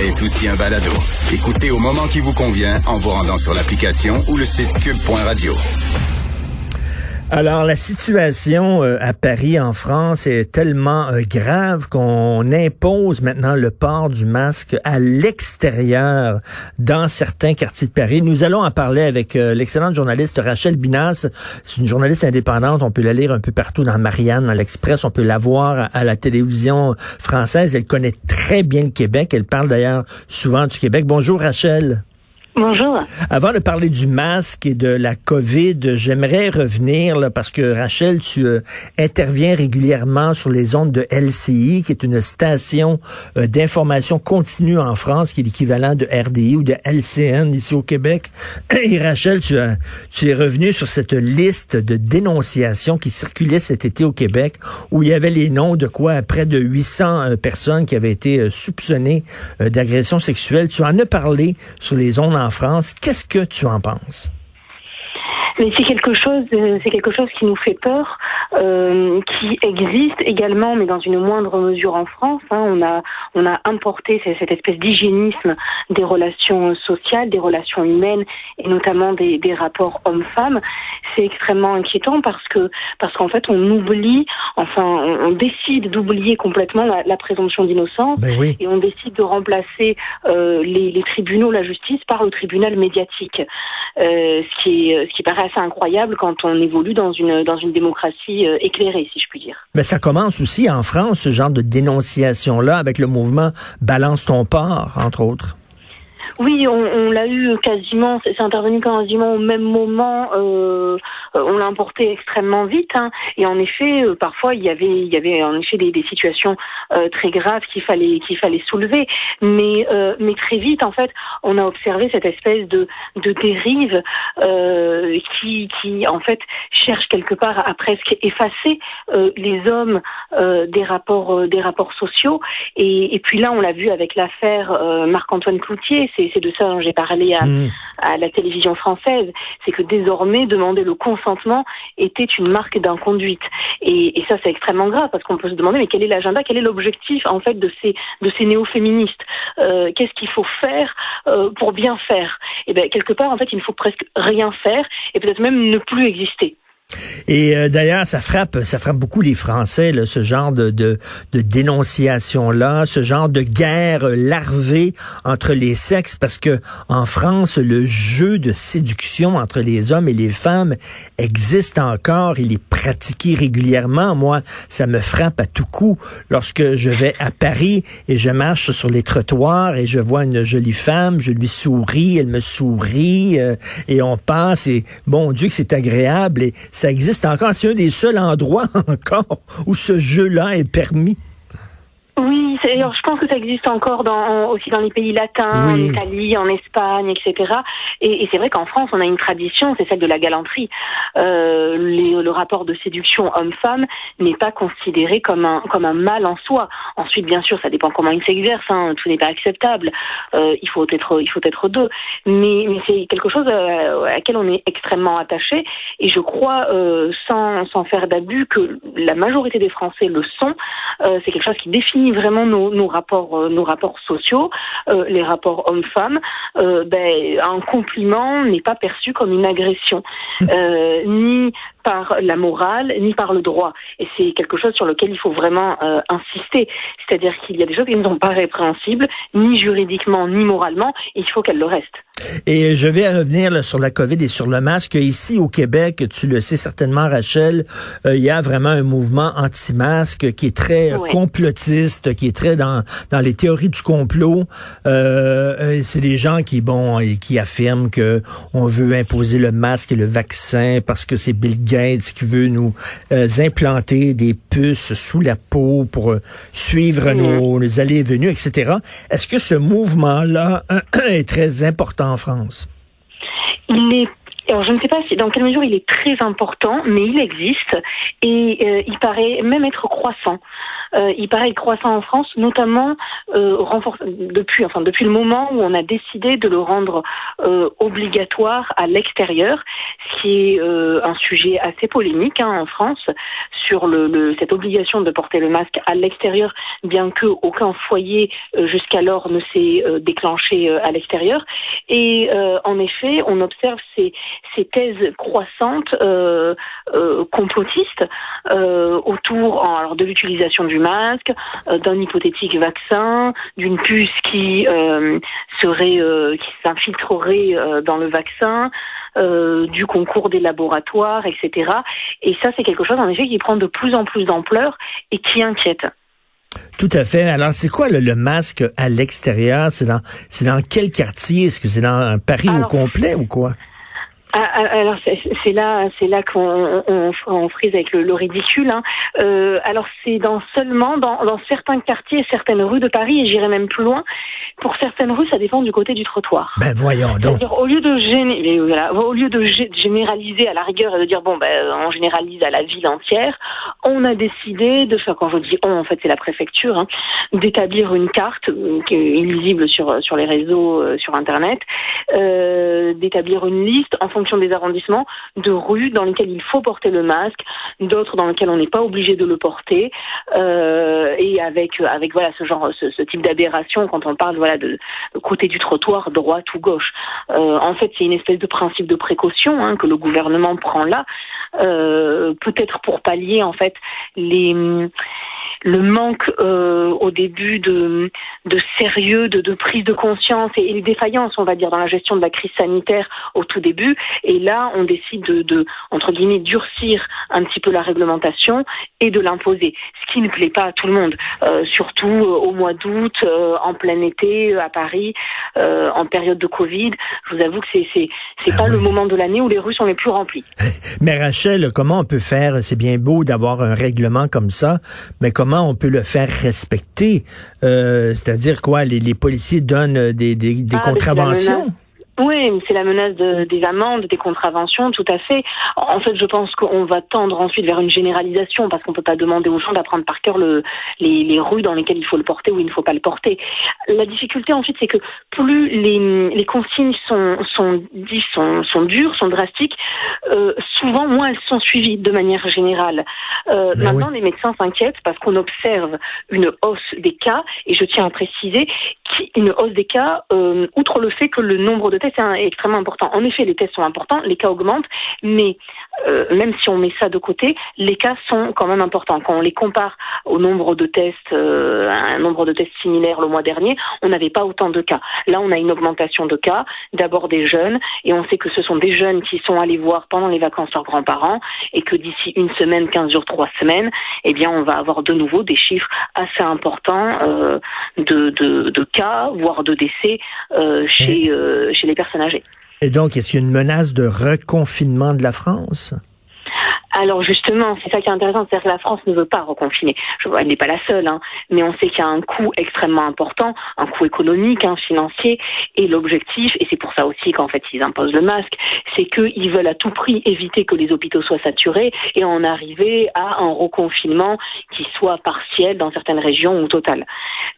est aussi un balado. Écoutez au moment qui vous convient en vous rendant sur l'application ou le site cube.radio. Alors, la situation euh, à Paris, en France, est tellement euh, grave qu'on impose maintenant le port du masque à l'extérieur dans certains quartiers de Paris. Nous allons en parler avec euh, l'excellente journaliste Rachel Binas. C'est une journaliste indépendante. On peut la lire un peu partout dans Marianne, dans l'Express. On peut la voir à la télévision française. Elle connaît très bien le Québec. Elle parle d'ailleurs souvent du Québec. Bonjour, Rachel. Bonjour. Avant de parler du masque et de la COVID, j'aimerais revenir là, parce que Rachel, tu euh, interviens régulièrement sur les ondes de LCI, qui est une station euh, d'information continue en France, qui est l'équivalent de RDI ou de LCN ici au Québec. Et Rachel, tu, es revenu sur cette liste de dénonciations qui circulait cet été au Québec, où il y avait les noms de quoi près de 800 euh, personnes qui avaient été soupçonnées d'agression sexuelle. Tu en as parlé sur les ondes France. Qu'est-ce que tu en penses? Mais c'est quelque chose, c'est quelque chose qui nous fait peur, euh, qui existe également, mais dans une moindre mesure en France. Hein. On a, on a importé cette espèce d'hygiénisme des relations sociales, des relations humaines, et notamment des, des rapports hommes-femmes. C'est extrêmement inquiétant parce que, parce qu'en fait, on oublie, enfin, on, décide d'oublier complètement la, la présomption d'innocence, Ben oui. et on décide de remplacer euh, les, les tribunaux, la justice, par le tribunal médiatique, euh, ce qui est, ce qui paraît assez incroyable quand on évolue dans une dans une démocratie euh, éclairée, si je puis dire. Mais ça commence aussi en France, ce genre de dénonciation-là, avec le mouvement Balance ton port, entre autres. Oui, on, on l'a eu quasiment, c'est intervenu quasiment au même moment. Euh, euh, on l'a importé extrêmement vite, hein, et en effet, euh, parfois il y avait, il y avait en effet des, des situations euh, très graves qu'il fallait qu'il fallait soulever, mais euh, mais très vite en fait, on a observé cette espèce de de dérive euh, qui qui en fait cherche quelque part à presque effacer les hommes des rapports des rapports sociaux, et, et puis là on l'a vu avec l'affaire Marc-Antoine Cloutier, c'est de ça dont j'ai parlé à, Hmm. à la télévision française, c'est que désormais demander le consentement était une marque d'inconduite. Et, et ça c'est extrêmement grave parce qu'on peut se demander mais quel est l'agenda, quel est l'objectif en fait de ces de ces néo-féministes? Euh, Qu'est-ce qu'il faut faire euh, pour bien faire? Et bien quelque part en fait il ne faut presque rien faire et peut-être même ne plus exister. Et euh, d'ailleurs, ça frappe, ça frappe beaucoup les Français, là, ce genre de, de, de dénonciation-là, ce genre de guerre euh, larvée entre les sexes, parce que en France, le jeu de séduction entre les hommes et les femmes existe encore. Il est pratiqué régulièrement. Moi, ça me frappe à tout coup lorsque je vais à Paris et je marche sur les trottoirs et je vois une jolie femme, je lui souris, elle me sourit euh, et on passe et bon Dieu que c'est agréable et ça existe encore. C'est un des seuls endroits encore où ce jeu-là est permis. Oui, alors, je pense que ça existe encore dans, aussi dans les pays latins, Oui. en Italie, en Espagne, etc. Et, et c'est vrai qu'en France, on a une tradition, c'est celle de la galanterie. Euh, les- le rapport de séduction homme-femme n'est pas considéré comme un comme un mal en soi. Ensuite, bien sûr, ça dépend comment il s'exerce. Hein, tout n'est pas acceptable. Euh, il faut être il faut être deux. Mais, mais c'est quelque chose euh, à, laquelle on est extrêmement attaché. Et je crois, euh, sans sans faire d'abus, que la majorité des Français le sont. Euh, c'est quelque chose qui définit vraiment nos, nos rapports, euh, nos rapports sociaux, euh, les rapports hommes-femmes. Euh, ben, un compliment n'est pas perçu comme une agression, euh, ni par la morale, ni par le droit. Et c'est quelque chose sur lequel il faut vraiment euh, insister. C'est-à-dire qu'il y a des choses qui ne sont pas répréhensibles, ni juridiquement, ni moralement, et il faut qu'elles le restent. Et je vais revenir là, sur la COVID et sur le masque. Ici au Québec, tu le sais certainement, Rachel, euh, il y a vraiment un mouvement anti-masque qui est très euh, complotiste, qui est très dans, dans les théories du complot. Euh, c'est des gens qui, bon, et qui affirment que on veut imposer le masque et le vaccin parce que c'est Bill Gates qui veut nous euh, implanter des puces sous la peau pour euh, suivre nos, nos allées et venues, etc. Est-ce que ce mouvement-là est très important en France? Il est alors je ne sais pas si, dans quelle mesure il est très important, mais il existe et euh, il paraît même être croissant. Il paraît croissant en France, notamment depuis, enfin depuis le moment où on a décidé de le rendre obligatoire à l'extérieur, ce qui est un sujet assez polémique hein, en France sur le, cette obligation de porter le masque à l'extérieur, bien que aucun foyer jusqu'alors ne s'est déclenché à l'extérieur. Et en effet, on observe ces, ces thèses croissantes euh, euh, complotistes euh, autour alors, de l'utilisation du masque, d'un hypothétique vaccin, d'une puce qui serait qui s'infiltrerait dans le vaccin. du concours des laboratoires, etc. Et ça, c'est quelque chose, en effet, qui prend de plus en plus d'ampleur et qui inquiète. Tout à fait. Alors, c'est quoi le, masque à l'extérieur? C'est dans, c'est dans quel quartier? Est-ce que c'est dans Paris au complet ou quoi? Ah, ah, alors c'est là, c'est là qu'on on, frise avec le, ridicule. Hein. Euh, alors c'est dans seulement dans, dans certains quartiers, certaines rues de Paris, et j'irai même plus loin. Pour certaines rues, ça dépend du côté du trottoir. Ben voyons donc. Au lieu de géné voilà, au lieu de généraliser à la rigueur et de dire bon ben on généralise à la ville entière, on a décidé de faire quand je dis on en fait c'est la préfecture, hein, d'établir une carte euh, qui est illisible sur sur les réseaux, euh, sur internet, euh, d'établir une liste en fonction fonction des arrondissements, de rues dans lesquelles il faut porter le masque, d'autres dans lesquelles on n'est pas obligé de le porter, euh, et avec avec voilà ce genre ce, type d'aberration quand on parle voilà de, côté du trottoir droite ou gauche. Euh, en fait, c'est une espèce de principe de précaution hein, que le gouvernement prend là, euh, peut-être pour pallier en fait les le manque euh, au début de, de sérieux, de, de, prise de conscience et, les défaillances, on va dire, dans la gestion de la crise sanitaire au tout début. Et là, on décide de, de entre guillemets, durcir un petit peu la réglementation et de l'imposer, ce qui ne plaît pas à tout le monde, euh, surtout euh, au mois d'août, euh, en plein été, à Paris, en période de Covid. Je vous avoue que c'est c'est c'est ah pas le moment de l'année où les rues sont les plus remplies. Mais Comment on peut faire? C'est bien beau d'avoir un règlement comme ça, mais comment on peut le faire respecter? Euh, c'est-à-dire quoi? Les, policiers donnent des, des, ah, contraventions? Oui, c'est la menace de, des amendes, des contraventions, tout à fait. En fait, je pense qu'on va tendre ensuite vers une généralisation parce qu'on peut pas demander aux gens d'apprendre par cœur le, les, les, rues dans lesquelles il faut le porter ou il ne faut pas le porter. La difficulté ensuite, c'est que plus les, les consignes sont, sont, sont, sont dures, sont drastiques, euh, souvent moins elles sont suivies de manière générale. Euh, maintenant, les médecins s'inquiètent parce qu'on observe une hausse des cas et je tiens à préciser une hausse des cas, euh, outre le fait que le nombre de tests est extrêmement important. En effet, les tests sont importants, les cas augmentent, mais euh, même si on met ça de côté, les cas sont quand même importants. Quand on les compare au nombre de tests, euh, un nombre de tests similaire le mois dernier, on n'avait pas autant de cas. Là, on a une augmentation de cas, d'abord des jeunes, et on sait que ce sont des jeunes qui sont allés voir pendant les vacances leurs grands-parents, et que d'ici une semaine, quinze jours, trois semaines, eh bien, on va avoir de nouveau des chiffres assez importants euh, de, de, de, cas, voire de décès euh, chez, euh, chez les personnes âgées. Et donc, est-ce qu'il y a une menace de reconfinement de la France? Alors justement, c'est ça qui est intéressant, c'est-à-dire que la France ne veut pas reconfiner. Je elle n'est pas la seule, hein, mais on sait qu'il y a un coût extrêmement important, un coût économique, un financier, et l'objectif, et c'est pour ça aussi qu'en fait ils imposent le masque, c'est qu'ils veulent à tout prix éviter que les hôpitaux soient saturés et en arriver à un reconfinement qui soit partiel dans certaines régions ou total.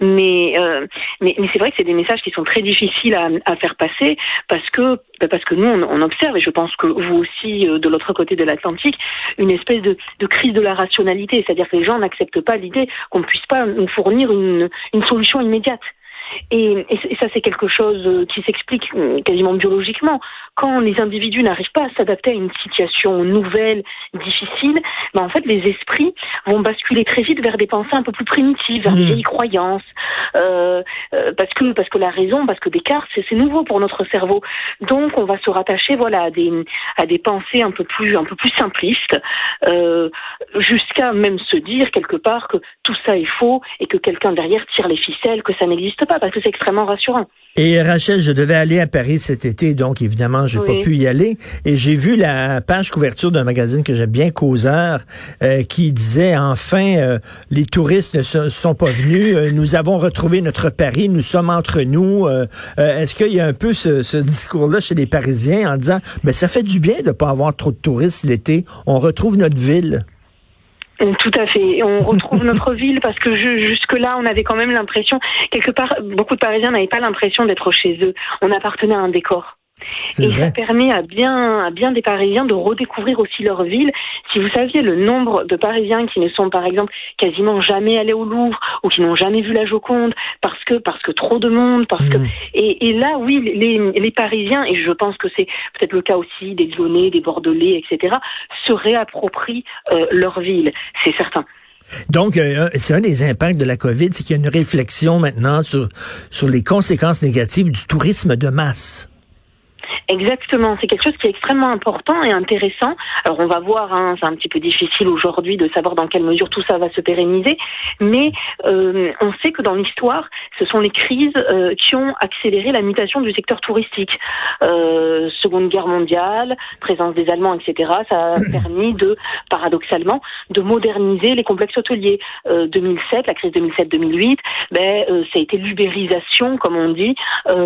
Mais euh, mais, c'est vrai que c'est des messages qui sont très difficiles à, faire passer parce que parce que nous on, observe et je pense que vous aussi euh, de l'autre côté de l'Atlantique une espèce de, crise de la rationalité, c'est-à-dire que les gens n'acceptent pas l'idée qu'on ne puisse pas nous fournir une solution immédiate. Et, et, ça, c'est quelque chose euh, qui s'explique euh, quasiment biologiquement. Quand les individus n'arrivent pas à s'adapter à une situation nouvelle, difficile, ben en fait, les esprits vont basculer très vite vers des pensées un peu plus primitives, vers des mmh. vieilles croyances, euh, euh, parce que parce que la raison, parce que Descartes, c'est nouveau pour notre cerveau. Donc, on va se rattacher, voilà, à des à des pensées un peu plus un peu plus simplistes, euh, jusqu'à même se dire quelque part que tout ça est faux et que quelqu'un derrière tire les ficelles, que ça n'existe pas parce que c'est extrêmement rassurant. Et Rachel, je devais aller à Paris cet été, donc évidemment, j'ai pas pu y aller. Et j'ai vu la page couverture d'un magazine que j'aime bien, Causeur, euh, qui disait enfin, euh, les touristes ne sont pas venus, euh, nous avons retrouvé notre Paris, nous sommes entre nous. Est-ce qu'il y a un peu ce, ce discours-là chez les Parisiens en disant, mais ben, ça fait du bien de pas avoir trop de touristes l'été, on retrouve notre ville. Tout à fait. On retrouve notre ville parce que jusque-là, on avait quand même l'impression, quelque part, beaucoup de Parisiens n'avaient pas l'impression d'être chez eux. On appartenait à un décor. Et ça permet à bien, à bien des Parisiens de redécouvrir aussi leur ville. Si vous saviez le nombre de Parisiens qui ne sont, par exemple, quasiment jamais allés au Louvre ou qui n'ont jamais vu la Joconde parce que, parce que trop de monde, parce que, mmh. et, et, là, oui, les, les Parisiens, et je pense que c'est peut-être le cas aussi des Lyonnais, des Bordelais, etc., se réapproprient euh, leur ville. C'est certain. Donc, euh, c'est un des impacts de la COVID, c'est qu'il y a une réflexion maintenant sur, sur les conséquences négatives du tourisme de masse. Exactement, c'est quelque chose qui est extrêmement important et intéressant. Alors on va voir, hein, c'est un petit peu difficile aujourd'hui de savoir dans quelle mesure tout ça va se pérenniser, mais euh, on sait que dans l'histoire, ce sont les crises euh, qui ont accéléré la mutation du secteur touristique. Euh, Seconde Guerre mondiale, présence des Allemands, etc. Ça a permis de, paradoxalement, de moderniser les complexes hôteliers. 2007, la crise 2007-2008, ben, ça a été l'ubérisation, comme on dit,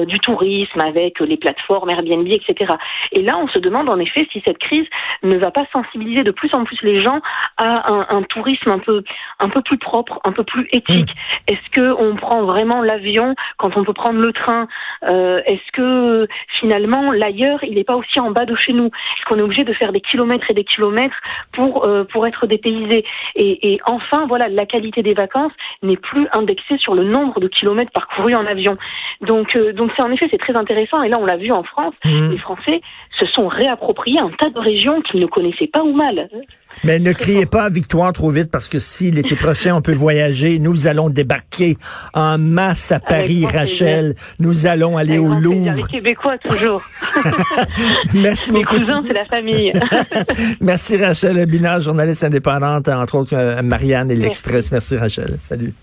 du tourisme avec les plateformes Airbnb etc. Et là, on se demande en effet si cette crise ne va pas sensibiliser de plus en plus les gens à un, tourisme un peu, un peu plus propre, un peu plus éthique. Mmh. Est-ce que on prend vraiment l'avion quand on peut prendre le train? Euh, Est-ce que finalement l'ailleurs, il n'est pas aussi en bas de chez nous? Est-ce qu'on est obligé de faire des kilomètres et des kilomètres pour euh, pour être dépaysé? Et, et enfin, voilà, la qualité des vacances n'est plus indexée sur le nombre de kilomètres parcourus en avion. Donc, euh, donc c'est en effet c'est très intéressant. Et là, on l'a vu en France. Mmh. Les Français se sont réappropriés un tas de régions qu'ils ne connaissaient pas ou mal. Mais ne criez pas victoire trop vite parce que si l'été prochain on peut voyager, nous allons débarquer en masse à Paris, Rachel. Nous allons aller au Louvre. Les Québécois toujours. Merci Mes cousins, c'est la famille. Merci Rachel Binard, journaliste indépendante, entre autres euh, Marianne et l'Express. Merci Rachel. Salut.